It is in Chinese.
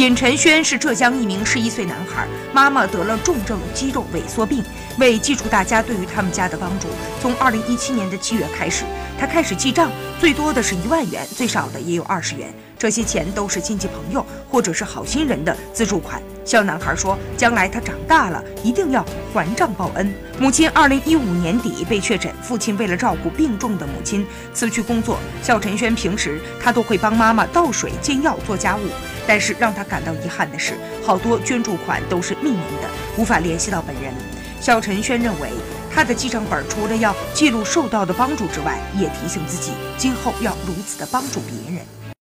尹晨轩是浙江一名十一岁男孩，妈妈得了重症肌肉萎缩病。为记住大家对于他们家的帮助，从二零一七年的七月开始，他开始记账，最多的是一万元，最少的也有二十元。这些钱都是亲戚朋友或者是好心人的资助款。小男孩说，将来他长大了一定要还账报恩。母亲二零一五年底被确诊，父亲为了照顾病重的母亲辞去工作。肖晨轩平时他都会帮妈妈倒水、煎药、做家务，但是让他感到遗憾的是，好多捐助款都是匿名的，无法联系到本人。小陈轩认为，他的记账本除了要记录受到的帮助之外，也提醒自己今后要如此的帮助别人。